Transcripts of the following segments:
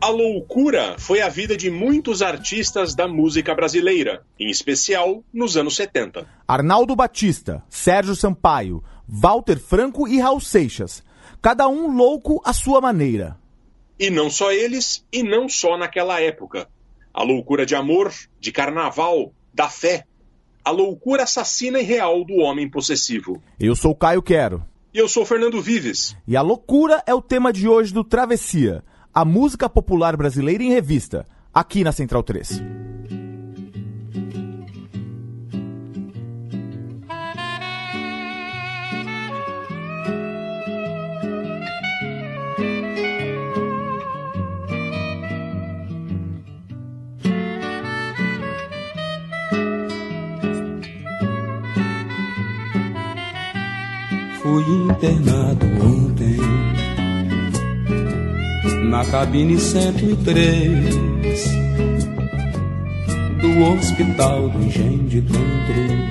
a loucura foi a vida de muitos artistas da música brasileira, em especial nos anos 70. Arnaldo Batista, Sérgio Sampaio, Walter Franco e Raul Seixas. Cada um louco à sua maneira. E não só eles, e não só naquela época. A loucura de amor, de carnaval, da fé. A loucura assassina e real do homem possessivo. Eu sou Caio Quero. E eu sou Fernando Vives. E a loucura é o tema de hoje do Travessia, a música popular brasileira em revista, aqui na Central 3. Fui internado na cabine 103 do hospital do Engenho de Dentro.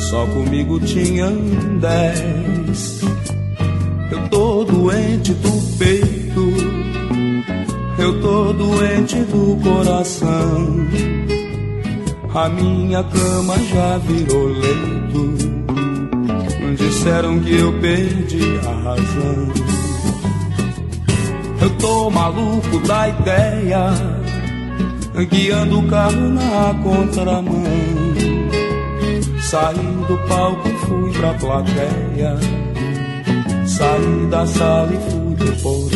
Só comigo tinham dez. Eu tô doente do peito, eu tô doente do coração. A minha cama já virou leito. Disseram que eu perdi a razão. Eu tô maluco da ideia, guiando o carro na contramão. Saí do palco, fui pra plateia. Saí da sala e fui pro porão.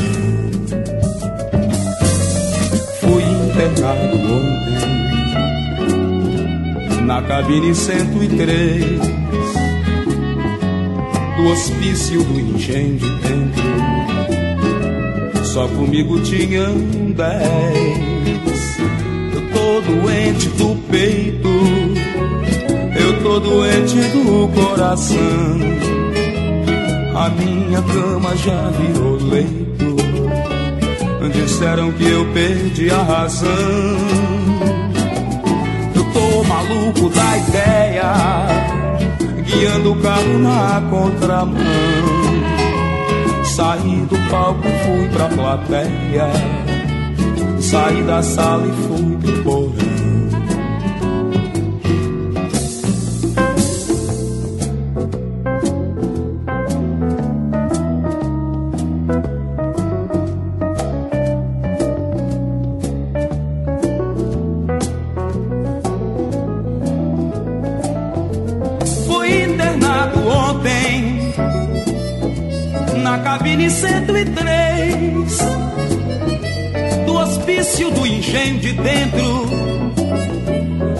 Fui internado ontem, na cabine 103 do hospício do de dentro. Só comigo tinham dez. Eu tô doente do peito, eu tô doente do coração. A minha cama já virou leito. Disseram que eu perdi a razão. Eu tô maluco da ideia guiando o carro na contramão. Saí do palco, fui pra plateia. Saí da sala e fui pro porão.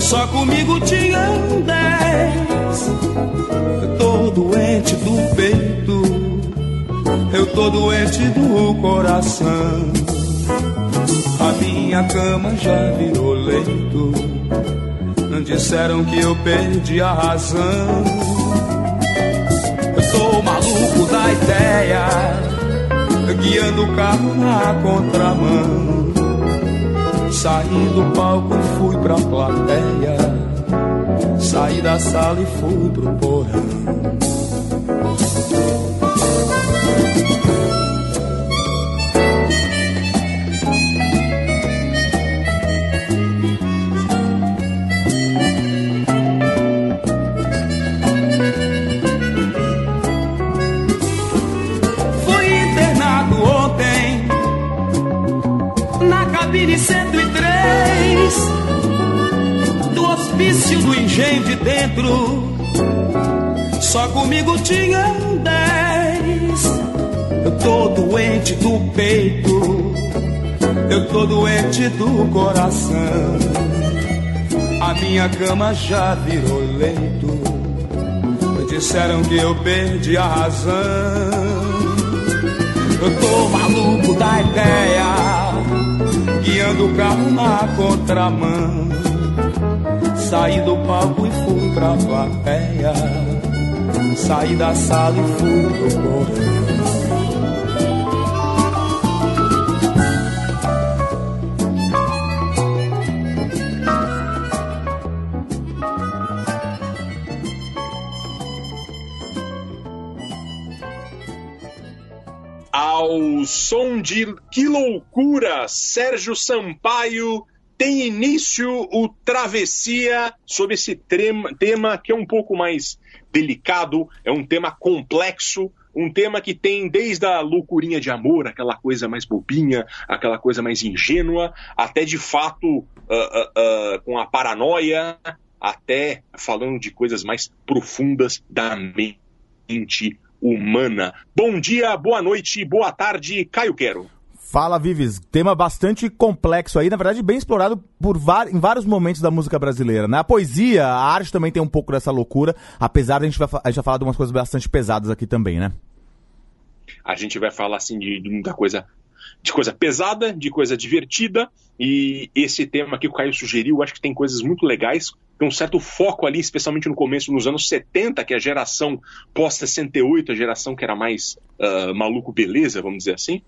Só comigo tinham dez. Eu tô doente do peito, eu tô doente do coração. A minha cama já virou leito. Disseram que eu perdi a razão. Eu tô maluco da ideia, guiando o carro na contramão. Saí do palco e fui pra plateia. Saí da sala e fui pro porão. Tô doente do coração. A minha cama já virou leito. Disseram que eu perdi a razão. Eu tô maluco da ideia, guiando o carro na contramão. Saí do palco e fui pra plateia. Saí da sala e fui pro porão. Som de Que Loucura, Sérgio Sampaio tem início o Travessia sobre esse tema, tema que é um pouco mais delicado, é um tema complexo, um tema que tem desde a loucurinha de amor, aquela coisa mais bobinha, aquela coisa mais ingênua, até de fato uh, uh, uh, com a paranoia, até falando de coisas mais profundas da mente humana. Bom dia, boa noite, boa tarde, Caio Quero. Fala, Vives. Tema bastante complexo aí, na verdade, bem explorado por em vários momentos da música brasileira, né? A poesia, a arte também tem um pouco dessa loucura, apesar de a gente, vai, a gente vai falar de umas coisas bastante pesadas aqui também, né? A gente vai falar, assim, de, de muita coisa de coisa pesada, de coisa divertida, e esse tema que o Caio sugeriu, acho que tem coisas muito legais, tem um certo foco ali, especialmente no começo, nos anos 70, que é a geração pós-68, a geração que era mais uh, maluco beleza, vamos dizer assim,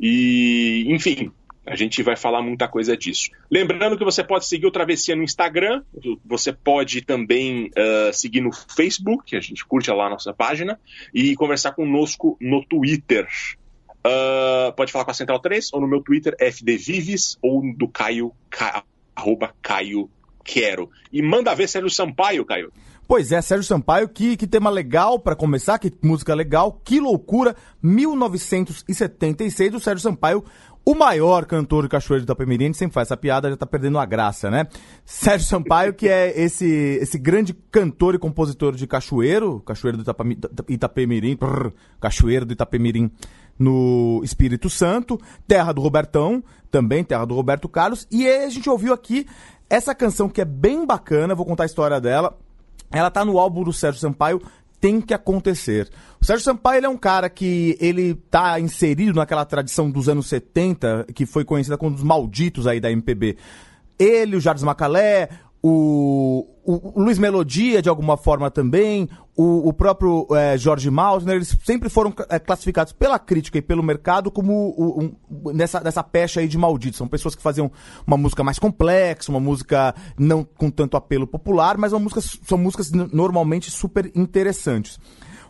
e, enfim, a gente vai falar muita coisa disso. Lembrando que você pode seguir o Travessia no Instagram, você pode também uh, seguir no Facebook, a gente curte lá a nossa página, e conversar conosco no Twitter. Uh, pode falar com a Central 3 ou no meu Twitter, FDVives, ou do Caio, ca, arroba Caio Quero. E manda ver Sérgio Sampaio, Caio. Pois é, Sérgio Sampaio, que, que tema legal para começar, que música legal, que loucura, 1976, o Sérgio Sampaio, o maior cantor de Cachoeiro de Itapemirim, a gente sempre faz essa piada, já tá perdendo a graça, né? Sérgio Sampaio, que é esse, esse grande cantor e compositor de Cachoeiro, Cachoeiro do Itapemirim, brrr, Cachoeiro do Itapemirim, no Espírito Santo, terra do Robertão, também terra do Roberto Carlos, e a gente ouviu aqui essa canção que é bem bacana, vou contar a história dela, ela tá no álbum do Sérgio Sampaio, tem que acontecer. O Sérgio Sampaio é um cara que ele tá inserido naquela tradição dos anos 70, que foi conhecida como os malditos aí da MPB. Ele, o Jardim Macalé, o, o, Luiz Melodia, de alguma forma também, o, o próprio é, Jorge Maltner, eles sempre foram é, classificados pela crítica e pelo mercado como um, nessa, nessa pecha aí de malditos. São pessoas que faziam uma música mais complexa, uma música não com tanto apelo popular, mas uma música, são músicas normalmente super interessantes.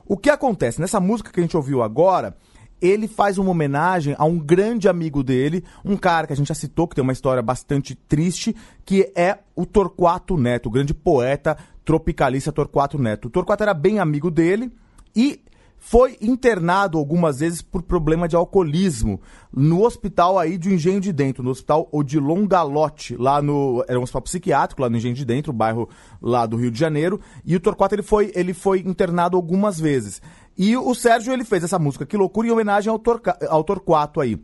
O que acontece? Nessa música que a gente ouviu agora, ele faz uma homenagem a um grande amigo dele, um cara que a gente já citou, que tem uma história bastante triste, que é o Torquato Neto, o grande poeta tropicalista Torquato Neto. O Torquato era bem amigo dele e foi internado algumas vezes por problema de alcoolismo no hospital aí de Engenho de Dentro, no hospital Odilon Galote, lá no era um hospital psiquiátrico lá no Engenho de Dentro, bairro lá do Rio de Janeiro, e o Torquato ele foi ele foi internado algumas vezes. E o Sérgio ele fez essa música, que loucura, em homenagem ao, ao Torquato aí.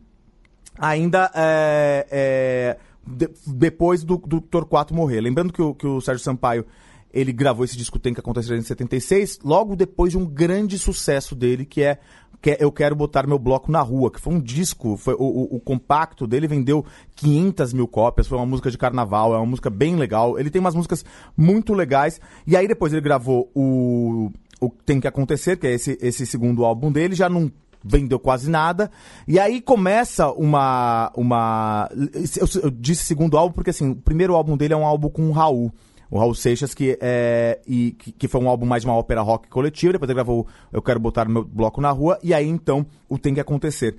Ainda é, é, de, depois do, do Torquato morrer. Lembrando que o, que o Sérgio Sampaio ele gravou esse disco Tem que acontecer em 76, logo depois de um grande sucesso dele, que é, que é Eu Quero Botar Meu Bloco na Rua, que foi um disco, foi, o, o, o, compacto dele vendeu 500 mil cópias, foi uma música de carnaval, é uma música bem legal. Ele tem umas músicas muito legais, e aí depois ele gravou o o que tem que acontecer, que é esse, esse segundo álbum dele, já não vendeu quase nada. E aí começa uma. uma eu, eu, disse segundo álbum porque assim, o primeiro álbum dele é um álbum com o Raul. O Raul Seixas, que, é, e, que, que, foi um álbum mais de uma ópera rock coletiva. Depois ele gravou Eu Quero Botar Meu Bloco na Rua. E aí então o Tem que Acontecer.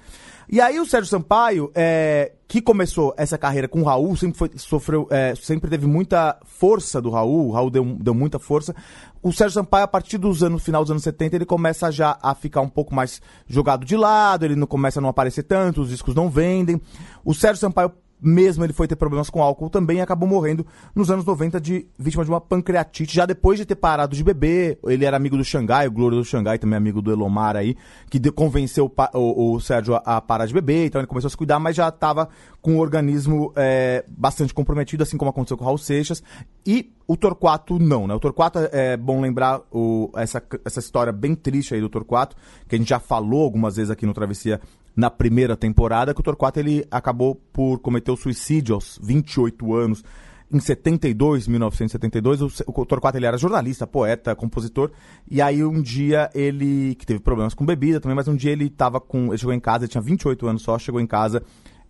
E aí o Sérgio Sampaio, é, que começou essa carreira com o Raul, sempre, foi, sofreu, é, sempre teve muita força do Raul, o Raul deu, deu muita força. O Sérgio Sampaio, a partir dos anos, final dos anos 70, ele começa já a ficar um pouco mais jogado de lado, ele não começa a não aparecer tanto, os discos não vendem. O Sérgio Sampaio mesmo ele foi ter problemas com álcool também acabou morrendo nos anos 90 de vítima de uma pancreatite, já depois de ter parado de beber. Ele era amigo do Xangai, o Glória do Xangai, também amigo do Elomar aí, que de, convenceu o, o, o Sérgio a, a, parar de beber, então ele começou a se cuidar, mas já estava com o organismo é, bastante comprometido, assim como aconteceu com o Raul Seixas. E o Torquato não, né? O Torquato, é bom lembrar o, essa, essa história bem triste aí do Torquato, que a gente já falou algumas vezes aqui no Travessia na primeira temporada, que o Torquato ele acabou por cometer o suicídio aos 28 anos. em 72, 1972, o, Torquato ele era jornalista, poeta, compositor, e aí um dia ele, que teve problemas com bebida também, mas um dia ele tava com, ele chegou em casa, ele tinha 28 anos só, chegou em casa,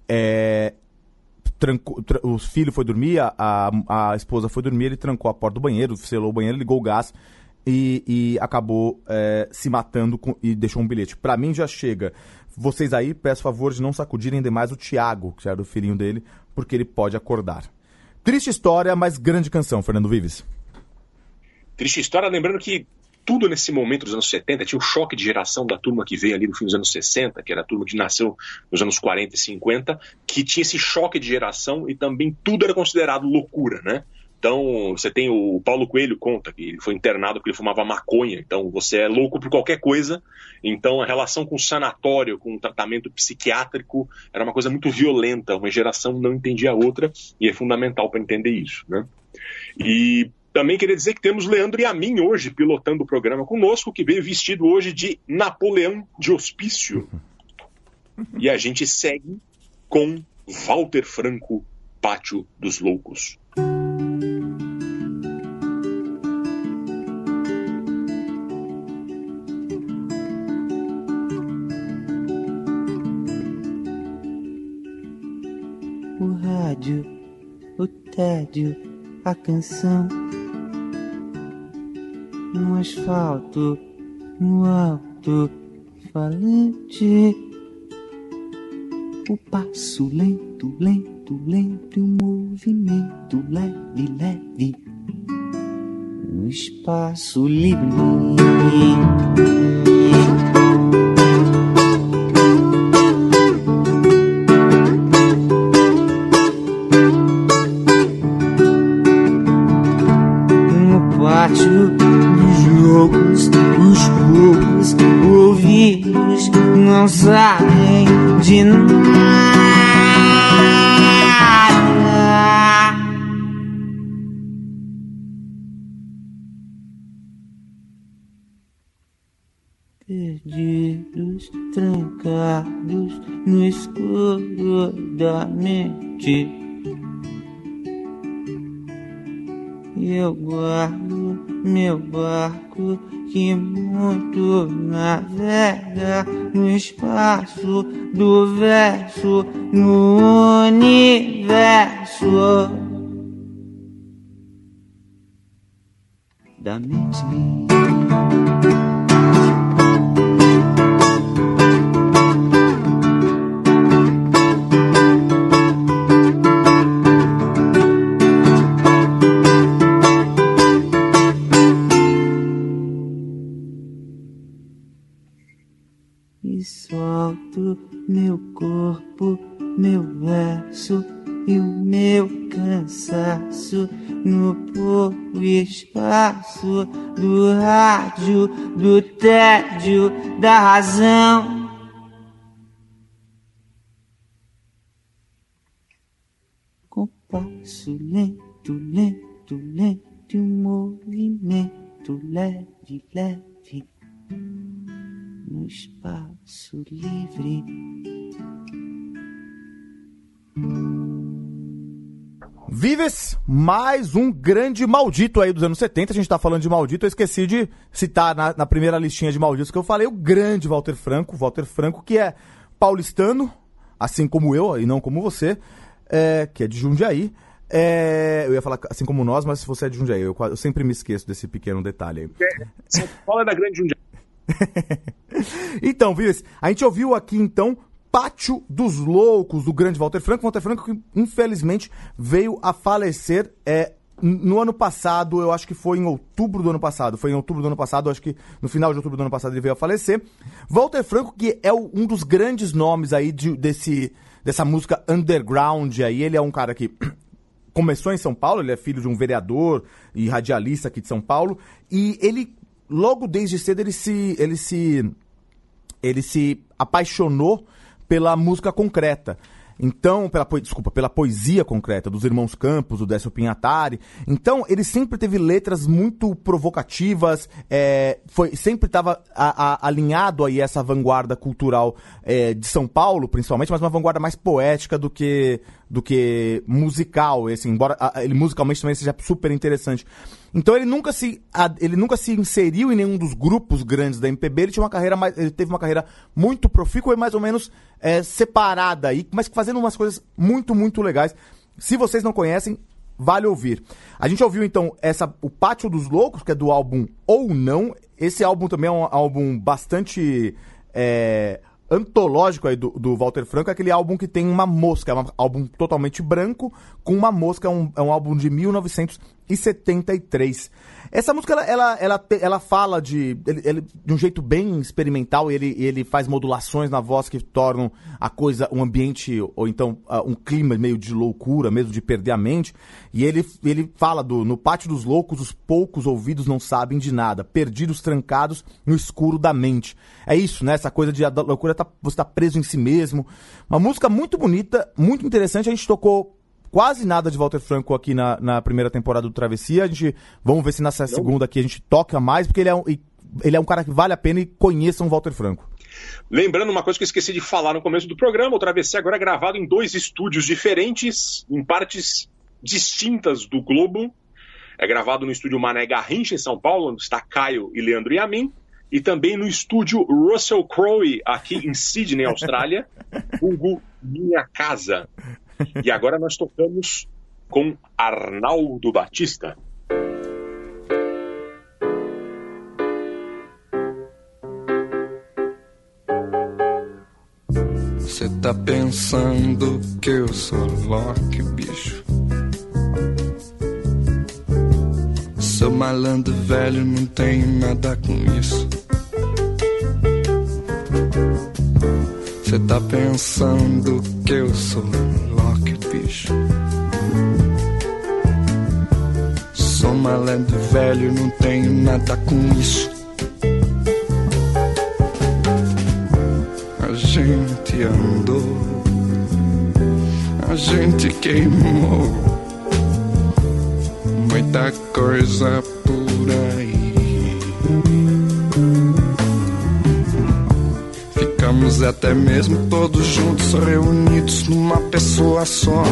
é, trancou, tra, o filho foi dormir, a, a esposa foi dormir, ele trancou a porta do banheiro, selou o banheiro, ligou o gás e, e acabou é, se matando com, e deixou um bilhete. Para mim já chega. Vocês aí, peço favor de não sacudirem demais o Tiago, que era o filhinho dele, porque ele pode acordar. Triste história, mas grande canção, Fernando Vives. Triste história, lembrando que tudo nesse momento dos anos 70 tinha um choque de geração da turma que veio ali no fim dos anos 60, que era a turma que nasceu nos anos 40 e 50, que tinha esse choque de geração e também tudo era considerado loucura, né? Então, você tem o Paulo Coelho conta que ele foi internado porque ele fumava maconha. Então, você é louco por qualquer coisa. Então, a relação com o sanatório, com o tratamento psiquiátrico, era uma coisa muito violenta. Uma geração não entendia a outra e é fundamental para entender isso. Né? E também queria dizer que temos Leandro e a mim hoje pilotando o programa conosco, que veio vestido hoje de Napoleão de Hospício. E a gente segue com Walter Franco, Pátio dos Loucos. O tédio, a canção. No asfalto, no alto, falante. O passo lento, lento, lento, e o movimento leve, leve. No espaço livre. Mente. Eu guardo meu barco que muito navega no espaço do verso, no universo da mente. Do rádio, do tédio, da razão. Compasso lento, lento, lento, um movimento leve, leve no espaço livre. Vives, mais um grande maldito aí dos anos 70. A gente tá falando de maldito, eu esqueci de citar na, na primeira listinha de malditos que eu falei o grande Walter Franco. Walter Franco, que é paulistano, assim como eu, e não como você, é, que é de Jundiaí. É, eu ia falar assim como nós, mas se você é de Jundiaí, eu, eu sempre me esqueço desse pequeno detalhe aí. São Paulo é da grande Jundiaí. então, Vives, a gente ouviu aqui então Pátio dos Loucos, do grande Walter Franco. Walter Franco que infelizmente veio a falecer é, no ano passado, eu acho que foi em outubro do ano passado. Foi em outubro do ano passado, acho que no final de outubro do ano passado ele veio a falecer. Walter Franco, que é o- um dos grandes nomes aí de- desse, dessa música underground aí. Ele é um cara que começou em São Paulo, ele é filho de um vereador e radialista aqui de São Paulo. E ele, logo desde cedo, ele se. ele se. ele se apaixonou pela música concreta. Então, pela, desculpa, pela poesia concreta dos irmãos Campos, do Décio Pinhatari. Então, ele sempre teve letras muito provocativas, é, foi, sempre estava alinhado aí essa vanguarda cultural é, de São Paulo, principalmente, mas uma vanguarda mais poética do que do que musical, esse, embora a, ele musicalmente também seja super interessante. Então ele nunca se ele nunca se inseriu em nenhum dos grupos grandes da MPB, ele tinha uma carreira mais, ele teve uma carreira muito profícua e mais ou menos é, separada aí, mas fazendo umas coisas muito muito legais. Se vocês não conhecem, vale ouvir. A gente ouviu então essa o Pátio dos Loucos, que é do álbum Ou Não. Esse álbum também é um álbum bastante é, antológico aí do, do Walter Franco, é aquele álbum que tem uma mosca, é um álbum totalmente branco, com uma mosca, é um, é um álbum de 1973. Essa música, ela, ela, ela, ela fala de, ele, ele, de um jeito bem experimental, ele, ele faz modulações na voz que tornam a coisa, um ambiente, ou então uh, um clima meio de loucura, mesmo de perder a mente. E ele, ele fala do, no pátio dos loucos, os poucos ouvidos não sabem de nada, perdidos trancados no escuro da mente. É isso, né? Essa coisa de loucura, tá, você tá preso em si mesmo. Uma música muito bonita, muito interessante, a gente tocou quase nada de Walter Franco aqui na, na primeira temporada do Travessia. A gente vamos ver se nessa segunda aqui a gente toca mais, porque ele é um, ele é um cara que vale a pena e conheçam o Walter Franco. Lembrando uma coisa que eu esqueci de falar no começo do programa, o Travessia agora é gravado em dois estúdios diferentes, em partes distintas do globo. É gravado no estúdio Mané Garrincha, em São Paulo, onde está Caio e Leandro Yamin. E também no estúdio Russell Crowe, aqui em Sydney, Austrália. Hugo Minha Casa. E agora nós tocamos com Arnaldo Batista. Você tá pensando que eu sou Loki, bicho? Sou malandro velho, não tenho nada com isso. Você tá pensando que eu sou Sou malandro velho, não tenho nada com isso. A gente andou, a gente queimou muita coisa por Ficamos até mesmo todos juntos, reunidos numa pessoa só.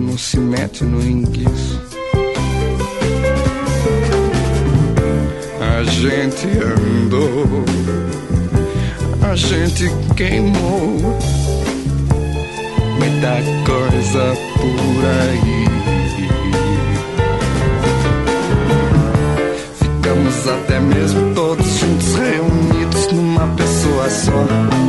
Não se mete no enguiço. A gente andou, a gente queimou muita coisa por aí. Ficamos até mesmo todos juntos reunidos numa pessoa só.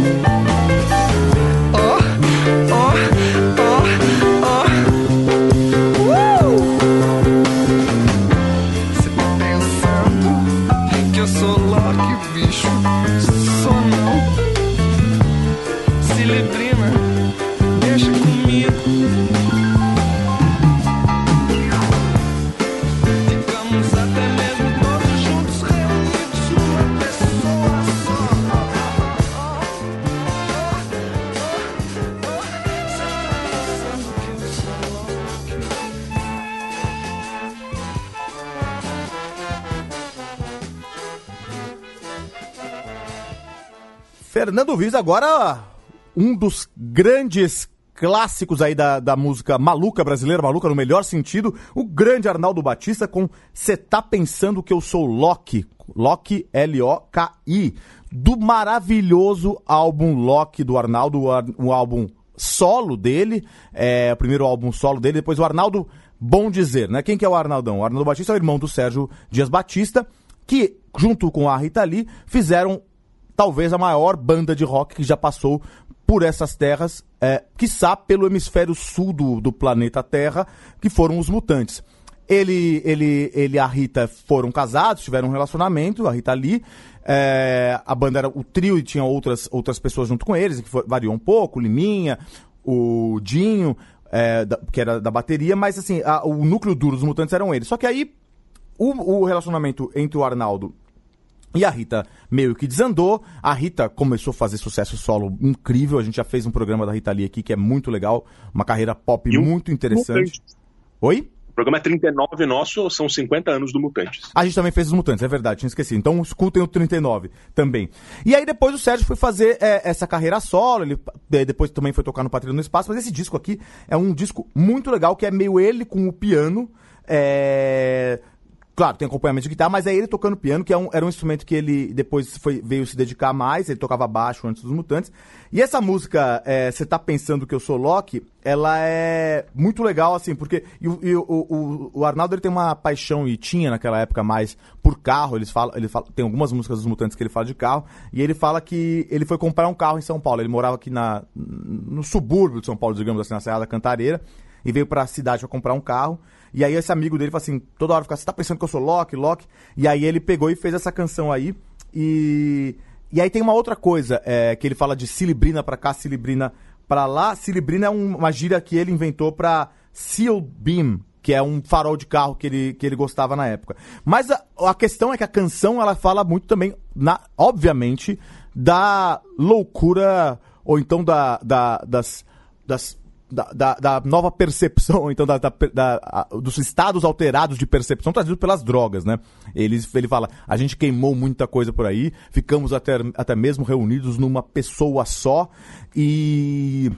Fernando Viz agora um dos grandes clássicos aí da, da música maluca brasileira, maluca no melhor sentido, o grande Arnaldo Batista com Cê Tá Pensando Que Eu Sou Loki, Loki, L-O-K-I, do maravilhoso álbum Loki do Arnaldo, um álbum solo dele, é, o primeiro álbum solo dele, depois o Arnaldo Bom Dizer, né? Quem que é o Arnaldão? O Arnaldo Batista é o irmão do Sérgio Dias Batista, que, junto com a Rita Lee, fizeram talvez a maior banda de rock que já passou por essas terras, é, quiçá pelo hemisfério sul do, do planeta Terra, que foram os Mutantes. Ele, ele, ele e a Rita foram casados, tiveram um relacionamento, a Rita Lee. É, a banda era o trio e tinha outras, outras pessoas junto com eles, que variou um pouco, o Liminha, o Dinho, é, da, que era da bateria, mas assim, a, o núcleo duro dos mutantes eram eles. Só que aí o, o relacionamento entre o Arnaldo e a Rita meio que desandou. A Rita começou a fazer sucesso solo incrível. A gente já fez um programa da Rita Lee aqui que é muito legal. Uma carreira pop e muito interessante. Oi? O programa é 39 nosso, são 50 anos do Mutantes. A gente também fez os Mutantes, é verdade, tinha esquecido. Então escutem o 39 também. E aí depois o Sérgio foi fazer é, essa carreira solo, ele depois também foi tocar no Patrícia no Espaço, mas esse disco aqui é um disco muito legal, que é meio ele com o piano. É, Claro, tem acompanhamento de guitarra, mas é ele tocando piano, que é um, era um instrumento que ele depois foi, veio se dedicar mais, ele tocava baixo antes dos Mutantes. E essa música, Você é, Tá Pensando Que Eu Sou Loki, ela é muito legal, assim, porque e, e, o, o, o, Arnaldo ele tem uma paixão, e tinha naquela época mais, por carro, eles falam, ele fala, tem algumas músicas dos Mutantes que ele fala de carro, e ele fala que ele foi comprar um carro em São Paulo, ele morava aqui na, no subúrbio de São Paulo, digamos assim, na Serra da Cantareira, e veio para a cidade para comprar um carro, e aí esse amigo dele falou assim, toda hora fica, você tá pensando que eu sou Loki, Loki? E aí ele pegou e fez essa canção aí. E, e aí tem uma outra coisa, é, que ele fala de cilibrina pra cá, cilibrina pra lá. Cilibrina é um, uma gíria que ele inventou pra Seal Beam, que é um farol de carro que ele, que ele gostava na época. Mas a, a questão é que a canção, ela fala muito também, na, obviamente, da loucura, ou então da, da das, das da, da, da, nova percepção, então, da, da, da, dos estados alterados de percepção trazidos pelas drogas, né? Ele, ele fala, a gente queimou muita coisa por aí, ficamos até, até mesmo reunidos numa pessoa só e...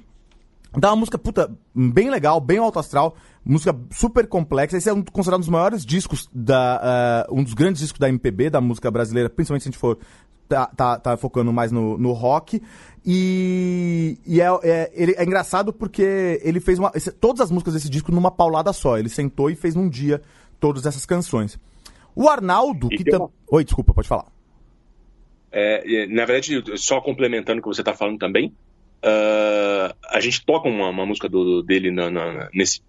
Dá uma música, puta, bem legal, bem alto astral, música super complexa. Esse é um, considerado um dos maiores discos, da, uh, um dos grandes discos da MPB, da música brasileira, principalmente se a gente for tá, tá, tá focando mais no, no rock. E, e é, é, ele, é engraçado porque ele fez uma, esse, todas as músicas desse disco numa paulada só. Ele sentou e fez num dia todas essas canções. O Arnaldo, e que tam... uma... Oi, desculpa, pode falar. É, na verdade, só complementando o que você está falando também, uh, a gente toca uma, uma música do, dele na, na, nesse,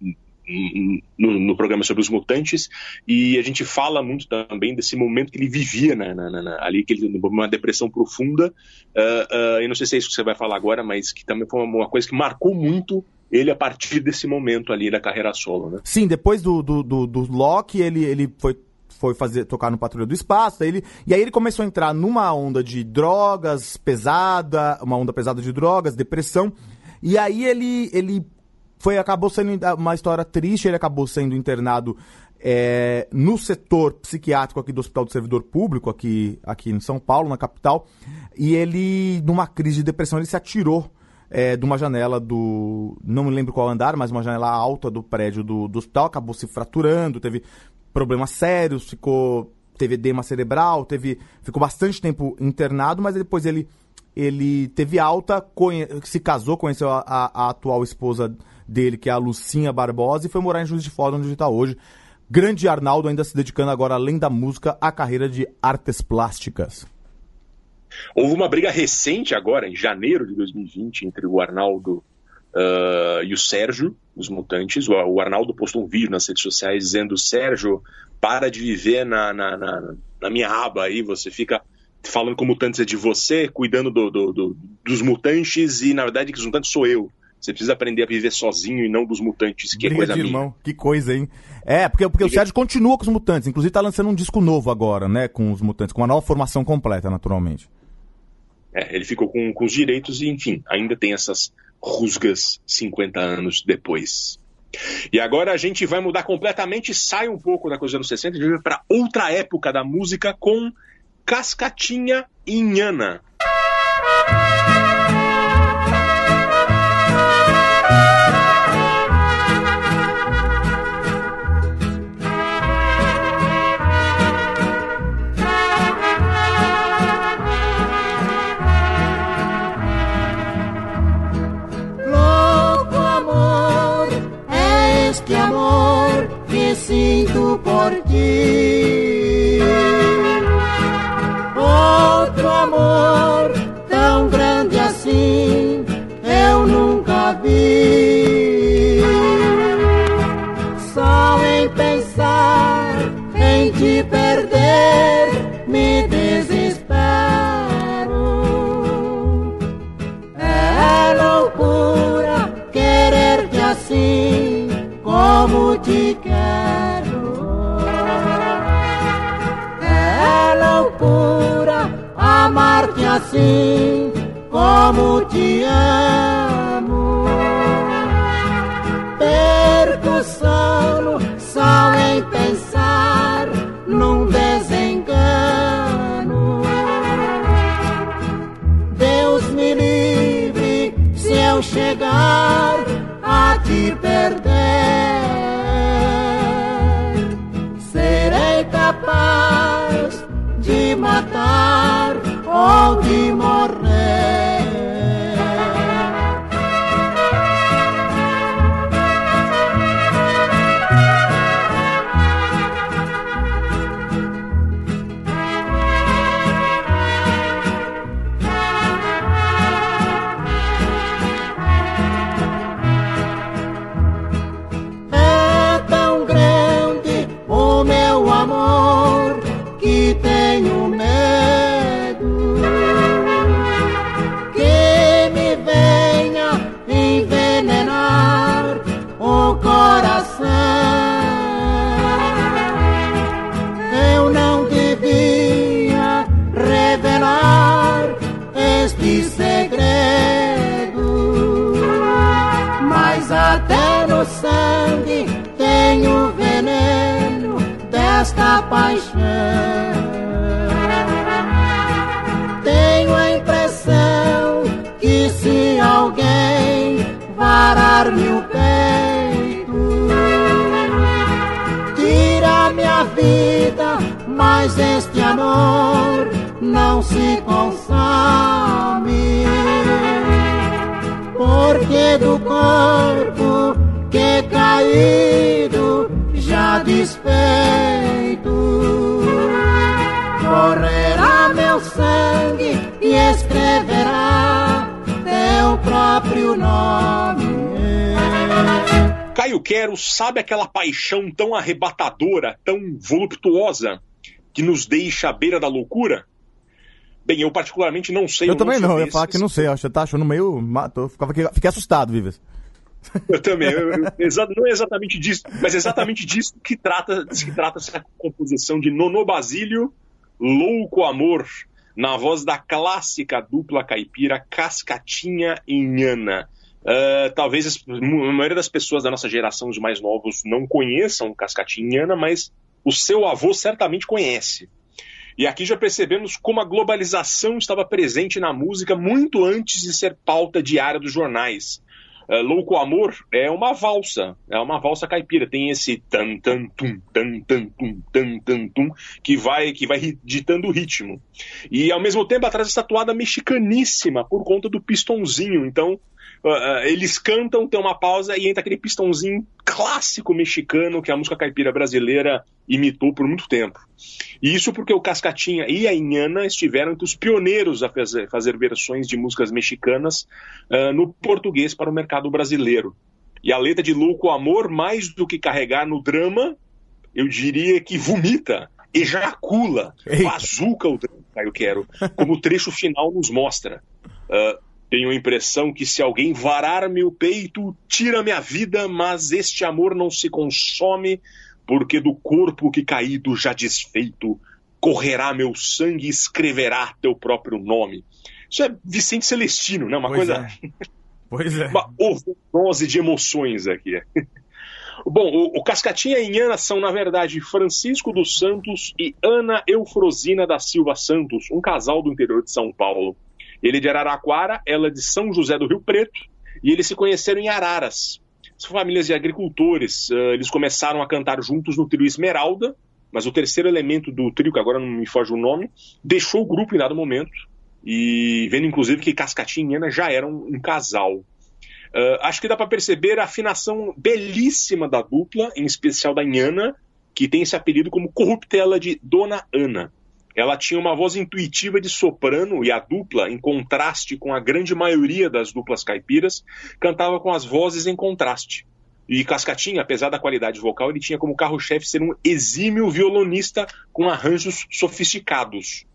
no, no, programa sobre os mutantes e a gente fala muito também desse momento que ele vivia na, na, ali, que ele uma depressão profunda. Uh, uh, eu não sei se é isso que você vai falar agora, mas que também foi uma, uma coisa que marcou muito ele a partir desse momento ali da carreira solo, né? Sim, depois do, do, do, do Loki, ele, ele foi foi fazer tocar no Patrulha do Espaço, ele, e aí ele começou a entrar numa onda de drogas pesada, uma onda pesada de drogas, depressão, e aí ele, ele foi acabou sendo uma história triste, ele acabou sendo internado é, no setor psiquiátrico aqui do Hospital do Servidor Público, aqui, aqui em São Paulo, na capital, e ele, numa crise de depressão, ele se atirou é, de uma janela do. Não me lembro qual andar, mas uma janela alta do prédio do, do hospital, acabou se fraturando, teve problemas sérios, ficou. teve edema cerebral, teve. ficou bastante tempo internado, mas depois ele. Ele teve alta, conhe, se casou, conheceu a, a, a atual esposa dele, que é a Lucinha Barbosa, e foi morar em Juiz de Fora, onde ele está hoje. Grande Arnaldo ainda se dedicando agora, além da música, à carreira de artes plásticas. Houve uma briga recente agora, em janeiro de 2020, entre o Arnaldo uh, e o Sérgio, os Mutantes. O, o, Arnaldo postou um vídeo nas redes sociais dizendo: Sérgio, para de viver na, na, na, na minha aba aí, você fica falando o Mutantes é de você, cuidando do, do, do, dos mutantes, e na verdade que os mutantes sou eu. Você precisa aprender a viver sozinho e não dos mutantes, que é Briga é coisa de irmão. Minha. Que coisa, hein? É, porque, porque o Sérgio continua com os mutantes. Inclusive tá lançando um disco novo agora, né? Com os mutantes, com uma nova formação completa, naturalmente. É, ele ficou com, com os direitos e, enfim, ainda tem essas rusgas 50 anos depois. E agora a gente vai mudar completamente, sai um pouco da coisa dos anos 60 e vai para outra época da música com Cascatinha e Nhana. Mas este amor não se consome. Porque do corpo que caído já desfeito correrá meu sangue e escreverá teu próprio nome. Caio Quero sabe aquela paixão tão arrebatadora, tão voluptuosa, que nos deixa à beira da loucura? Bem, eu particularmente não sei. Eu também não, eu ia falar que não sei, acho que você tá achando meio. mato- Ficava, fiquei assustado, Vives. Eu também. eu- eu- não é exatamente disso, mas é exatamente disso que trata, se trata essa composição de Nono Basílio, Louco Amor, na voz da clássica dupla caipira Cascatinha e Nhana. Ah, talvez a maioria das pessoas da nossa geração, os mais novos, não conheçam Cascatinha e Nhana, mas o seu avô certamente conhece. E aqui já percebemos como a globalização estava presente na música muito antes de ser pauta diária dos jornais. Uh, Louco Amor é uma valsa, é uma valsa caipira, tem esse tan tan tum tan tan tum tan tan tum que vai que vai ditando o ritmo. E ao mesmo tempo atrás essa toada mexicaníssima por conta do pistãozinho. Então uh, eles cantam, tem uma pausa e entra aquele pistãozinho clássico mexicano que a música caipira brasileira imitou por muito tempo. E isso porque o Cascatinha e a Inhana estiveram entre os pioneiros a fazer, fazer versões de músicas mexicanas uh, no português para o mercado brasileiro. E a letra de Louco Amor, mais do que carregar no drama, eu diria que vomita, ejacula, bazuca o drama, eu quero, como o trecho final nos mostra. Uh, tenho a impressão que se alguém varar meu peito, tira minha vida, mas este amor não se consome, porque do corpo que caído já desfeito, correrá meu sangue e escreverá teu próprio nome. Isso é Vicente Celestino, né? Uma Pois coisa é. Pois é. uma overdose de emoções aqui. Bom, o, o Cascatinha e Inhana são, na verdade, Francisco dos Santos e Ana Eufrosina da Silva Santos, um casal do interior de São Paulo. Ele é de Araraquara, ela é de São José do Rio Preto, e eles se conheceram em Araras. São famílias de agricultores. Uh, eles começaram a cantar juntos no trio Esmeralda, mas o terceiro elemento do trio, que agora não me foge o nome, deixou o grupo em dado momento, e vendo inclusive que Cascatinha e Inhana já eram um casal. Uh, acho que dá para perceber a afinação belíssima da dupla, em especial da Inhana, que tem esse apelido como corruptela de Dona Ana. Ela tinha uma voz intuitiva de soprano e a dupla, em contraste com a grande maioria das duplas caipiras, cantava com as vozes em contraste. E Cascatinha, apesar da qualidade vocal, ele tinha como carro-chefe ser um exímio violonista com arranjos sofisticados.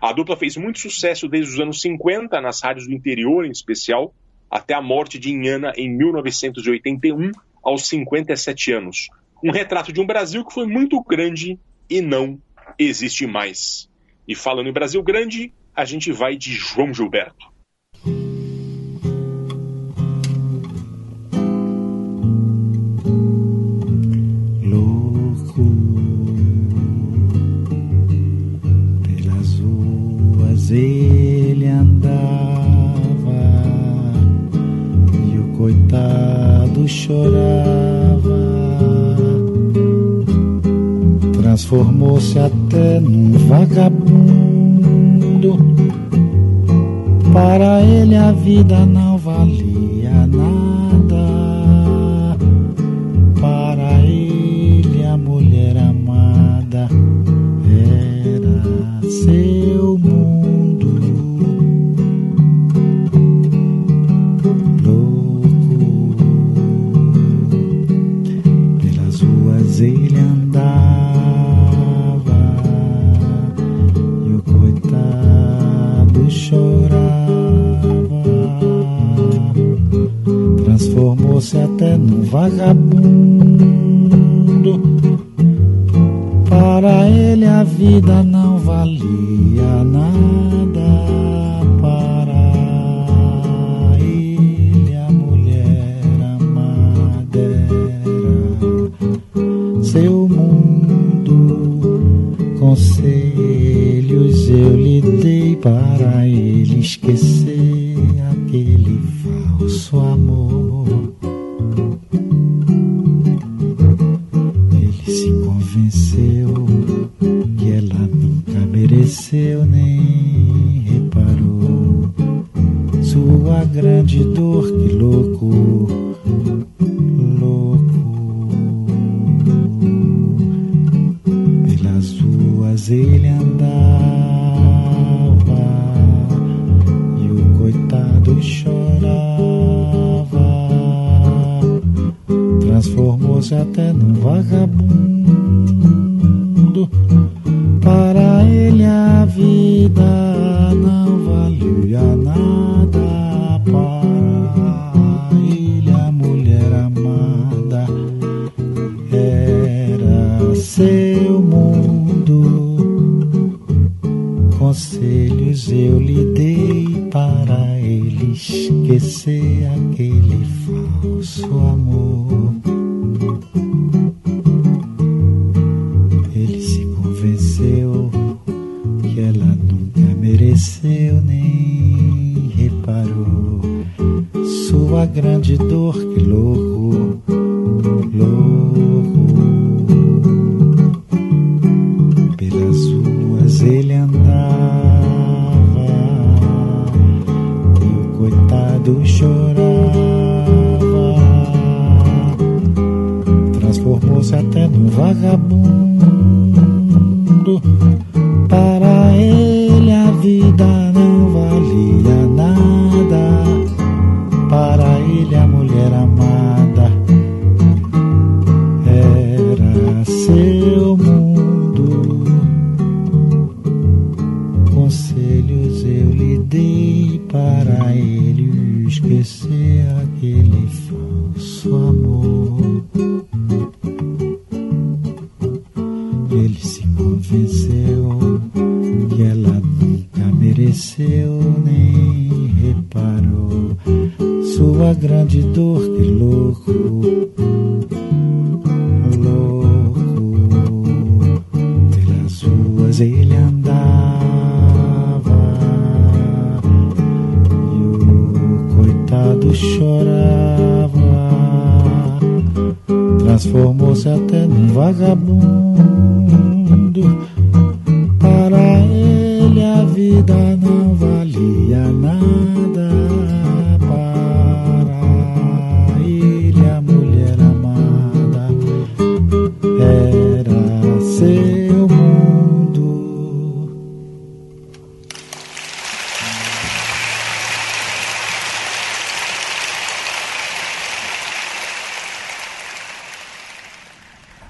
A dupla fez muito sucesso desde os anos 50, nas rádios do interior em especial, até a morte de Inhana em 1981, aos 57 anos. Um retrato de um Brasil que foi muito grande e não existe mais. E falando em Brasil grande, a gente vai de João Gilberto. Ele andava e o coitado chorava. Transformou-se até num vagabundo. Para ele a vida não vagabundo. Para ele a vida não eu lhe dei para ele esquecer aquele falso amor.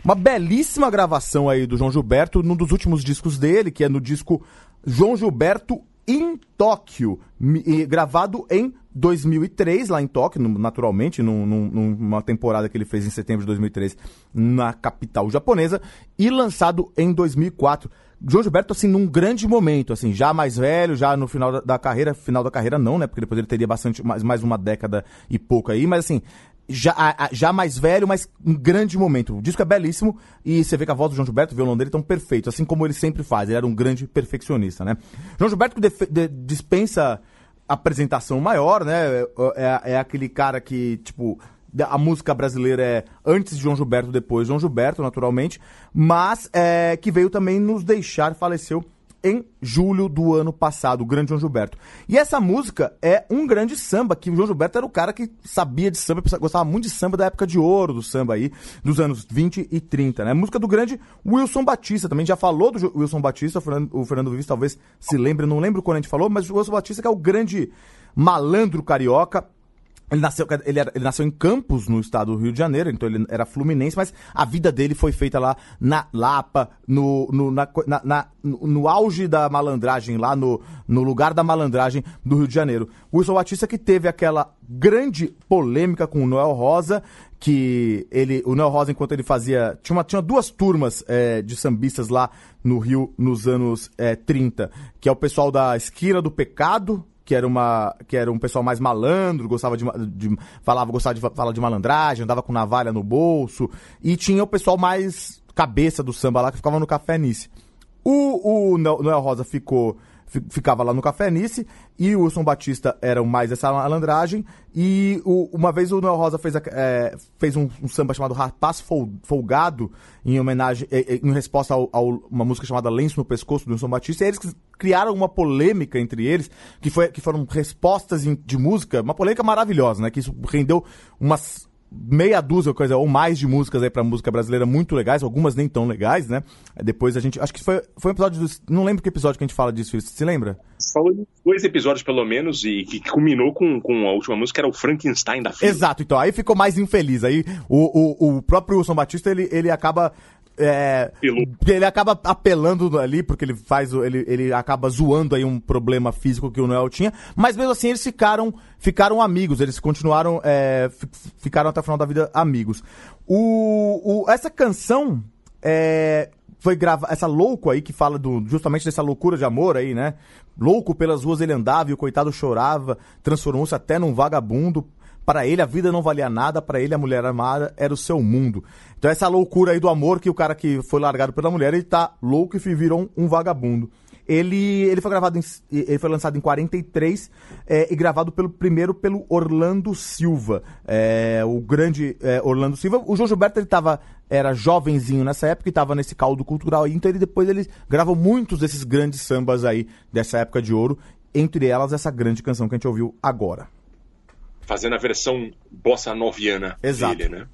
Uma belíssima gravação aí do João Gilberto, num dos últimos discos dele, que é no disco João Gilberto em Tóquio, gravado em 2003, lá em Tóquio, naturalmente, num- numa temporada que ele fez em setembro de 2003 na capital japonesa, e lançado em 2004. João Gilberto, assim, num grande momento, assim, já mais velho, já no final da, da carreira, final da carreira não, né, porque depois ele teria bastante, mais, mais uma década e pouco aí, mas assim, já, já mais velho, mas um grande momento. O disco é belíssimo e você vê que a voz do João Gilberto, o violão dele, estão perfeito, assim como ele sempre faz. Ele era um grande perfeccionista, né? João Gilberto de- dispensa apresentação maior, né? É, é aquele cara que, tipo, a música brasileira é antes de João Gilberto, depois João Gilberto, naturalmente, mas é, que veio também nos deixar, faleceu em julho do ano passado, o grande João Gilberto. E essa música é um grande samba, que o João Gilberto era o cara que sabia de samba, gostava muito de samba da época de ouro do samba aí, dos anos 20 e 30, né? Música do grande Wilson Batista, também já falou do Wilson Batista, o Fernando, o Fernando Vives talvez se lembre, não lembro quando a gente falou, mas o Wilson Batista que é o grande malandro carioca, ele nasceu, ele, era- ele nasceu em Campos, no estado do Rio de Janeiro, então ele era fluminense, mas a vida dele foi feita lá na Lapa, no, no, na na- no, no auge da malandragem, lá no, no lugar da malandragem do Rio de Janeiro. O Wilson Batista que teve aquela grande polêmica com o Noel Rosa, que ele, o Noel Rosa, enquanto ele fazia. Tinha, uma- tinha duas turmas eh, de sambistas lá no Rio nos anos eh, 30, que é o pessoal da Esquina do Pecado, que era uma que era um pessoal mais malandro, gostava de, de falava gostava de fa- falar de malandragem, andava com navalha no bolso, e tinha o pessoal mais cabeça do samba lá que ficava no Café Nice. O, o Noel Rosa ficou fi- ficava lá no Café Nice e o Wilson Batista era mais essa malandragem e o- uma vez o Noel Rosa fez, a- é, fez um, um samba chamado Rapaz Fol- Folgado em homenagem é, é, em resposta a uma música chamada Lenço no Pescoço do Wilson Batista e eles criaram uma polêmica entre eles que, foi, que foram respostas de música uma polêmica maravilhosa né que isso rendeu umas meia dúzia coisa ou mais de músicas aí pra música brasileira muito legais, algumas nem tão legais, né? Depois a gente, acho que foi foi um episódio dos, não lembro que episódio que a gente fala disso, você se lembra? Falou dois episódios, pelo menos, e que culminou com, com a última música, era o Frankenstein da filha. Exato, então aí ficou mais infeliz. Aí o, o, o próprio Wilson Batista ele, ele acaba. É, ele acaba apelando ali, porque ele faz. Ele, ele acaba zoando aí um problema físico que o Noel tinha. Mas mesmo assim eles ficaram, ficaram amigos, eles continuaram. é, fi- ficaram até o final da vida amigos. O, o, essa canção é, foi grava essa louco aí que fala do, justamente dessa loucura de amor aí, né? Louco pelas ruas ele andava e o coitado chorava, transformou-se até num vagabundo. Para ele a vida não valia nada, para ele a mulher amada era o seu mundo. Então essa loucura aí do amor que o cara que foi largado pela mulher, ele tá louco e virou um, um vagabundo. Ele, ele foi gravado em, ele foi lançado em 43 é, e gravado pelo primeiro pelo Orlando Silva, é, o grande é, Orlando Silva. O João Gilberto ele tava, era jovenzinho nessa época e estava nesse caldo cultural então ele depois ele gravou muitos desses grandes sambas aí dessa época de ouro, entre elas essa grande canção que a gente ouviu agora. Fazendo a versão bossa noviana Exato. dele, né?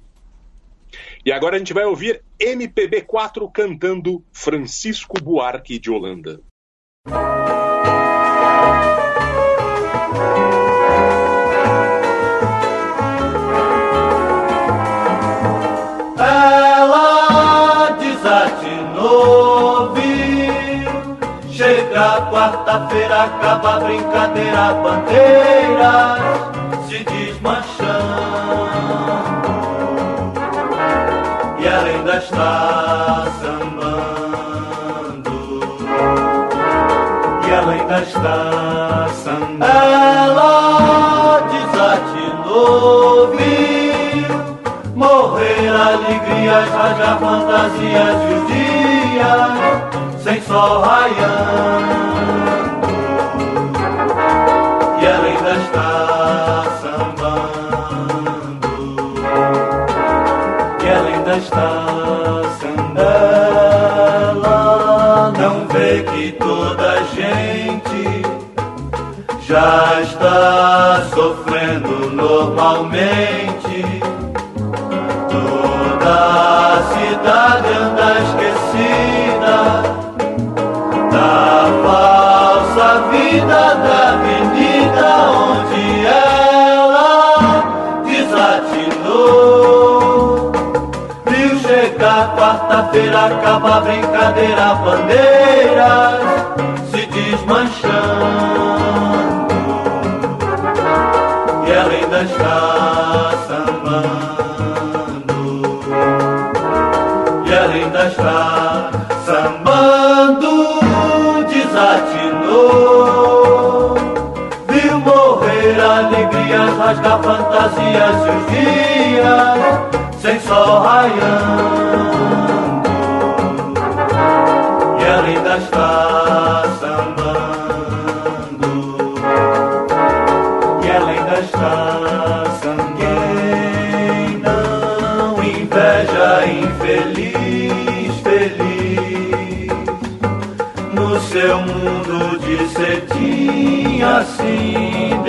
E agora a gente vai ouvir MPB4 cantando Francisco Buarque de Holanda. Ela desatinou, viu? Chega quarta-feira, acaba a brincadeira, bandeiras se desmanchando. E ela ainda está sambando. E ela ainda está sambando. Ela desatinou, viu? Morrer alegrias, rasgar fantasias e os dias sem sol raiando. Normalmente. Toda a cidade anda esquecida da falsa vida da avenida onde ela desatinou. Viu chegar quarta-feira acaba a brincadeira, bandeiras está sambando. E ela ainda está sambando, desatinou. Viu morrer alegrias, rasgar fantasias e os dias sem sol raiando.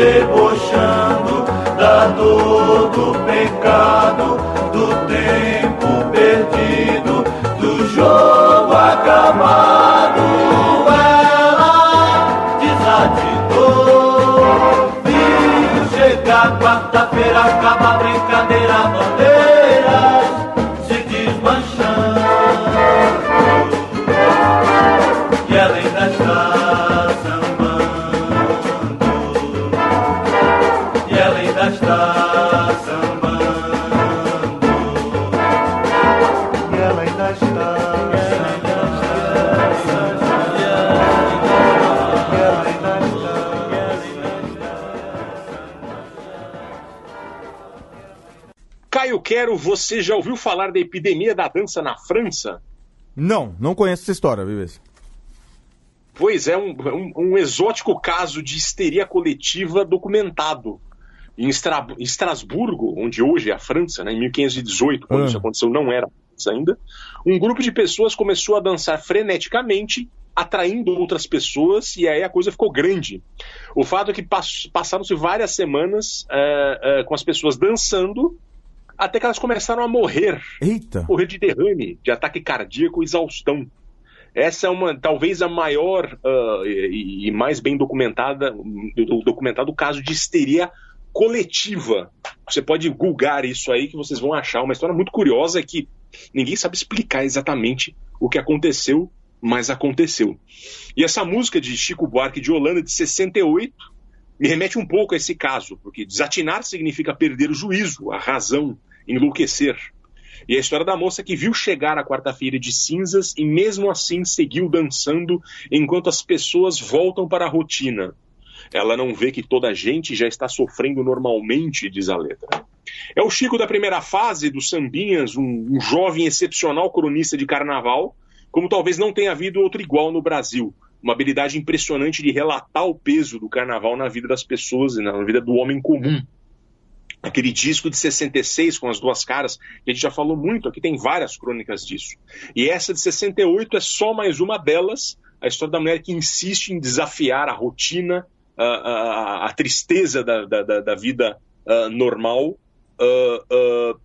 Debochando da dor do pecado, do tempo perdido, do jogo acabado. Ela desatinou, viu chegar quarta-feira, acaba a brincadeira, bandeiras Você já ouviu falar da epidemia da dança na França? Não, não conheço essa história, Vives. Pois é, um, um- um exótico caso de histeria coletiva documentado. Em Estra- Estrasburgo, onde hoje é a França, né, em 1518, quando Ah. isso aconteceu, não era a França ainda, um grupo de pessoas começou a dançar freneticamente, atraindo outras pessoas, e aí a coisa ficou grande. O fato é que pass- passaram-se várias semanas eh, eh, com as pessoas dançando, até que elas começaram a morrer Eita. morrer de derrame, de ataque cardíaco, exaustão. Essa é uma, talvez a maior ah, e, e mais bem documentada, do- documentado caso de histeria coletiva. Você pode googar isso aí que vocês vão achar uma história muito curiosa que ninguém sabe explicar exatamente o que aconteceu, mas aconteceu. E essa música de Chico Buarque de Holanda de 68 me remete um pouco a esse caso, porque desatinar significa perder o juízo, a razão, enlouquecer. E a história da moça que viu chegar a quarta-feira de cinzas e mesmo assim seguiu dançando enquanto as pessoas voltam para a rotina. Ela não vê que toda a gente já está sofrendo normalmente, diz a letra. É o Chico da primeira fase dos Sambinhas, um, um jovem excepcional cronista de carnaval, como talvez não tenha havido outro igual no Brasil. Uma habilidade impressionante de relatar o peso do carnaval na vida das pessoas e na vida do homem comum aquele disco de 66 com as duas caras, que a gente já falou muito, aqui tem várias crônicas disso. E essa de 68 é só mais uma delas, a história da mulher que insiste em desafiar a rotina, a, a- a tristeza da, da- da- da vida ah, normal,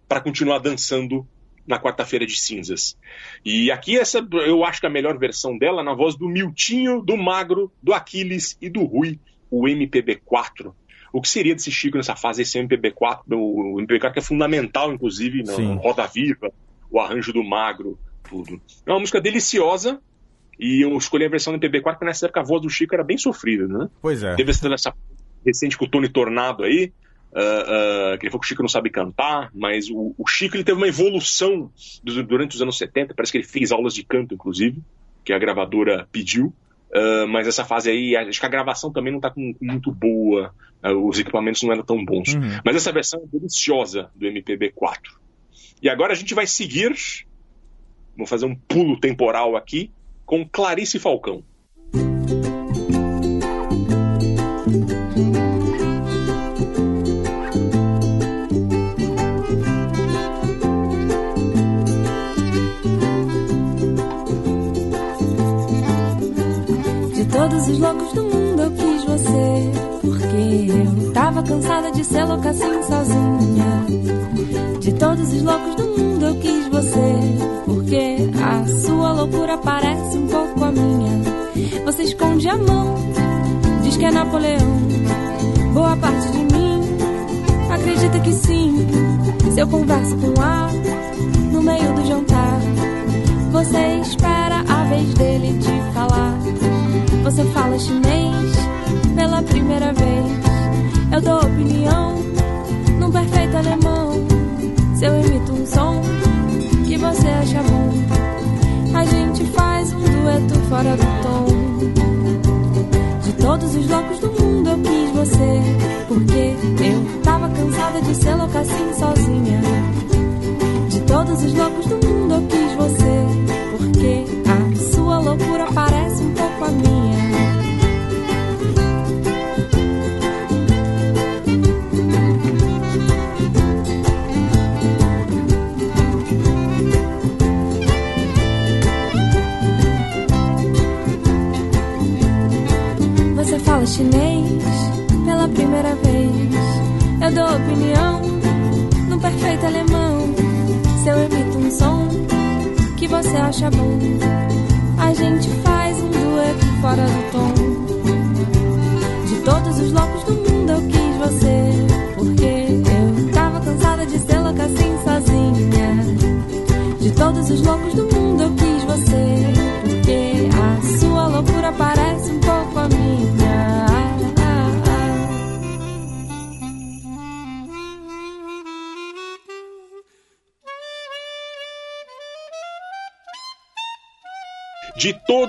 para continuar dançando na quarta-feira de cinzas. E aqui essa eu acho que a melhor versão dela na voz do Miltinho, do Magro, do Aquiles e do Rui, o MPB4. O que seria desse Chico nessa fase, esse MPB4, o MPB4 que é fundamental, inclusive, no, Sim. Roda Viva, o arranjo do Magro, tudo. É uma música deliciosa, e eu escolhi a versão do MPB4 porque nessa época a voz do Chico era bem sofrida, né? Pois é. Teve essa, essa recente com o Tony Tornado aí, ah, ah, que ele falou que o Chico não sabe cantar, mas o, o Chico ele teve uma evolução du- durante os anos 70, parece que ele fez aulas de canto, inclusive, que a gravadora pediu. Ah, mas essa fase aí, acho que a gravação também não tá com, muito boa, ah, os equipamentos não eram tão bons. Uhum. Mas essa versão é deliciosa do MPB4. E agora a gente vai seguir, vou fazer um pulo temporal aqui, com Clarice Falcão. Tava cansada de ser louca assim sozinha. De todos os loucos do mundo eu quis você. Porque a sua loucura parece um pouco a minha. Você esconde a mão, diz que é Napoleão. Boa parte de mim acredita que sim. Se eu converso com ar no meio do jantar. você espera a vez dele te falar. Você fala chinês pela primeira vez. Eu dou opinião num perfeito alemão. Se eu imito um som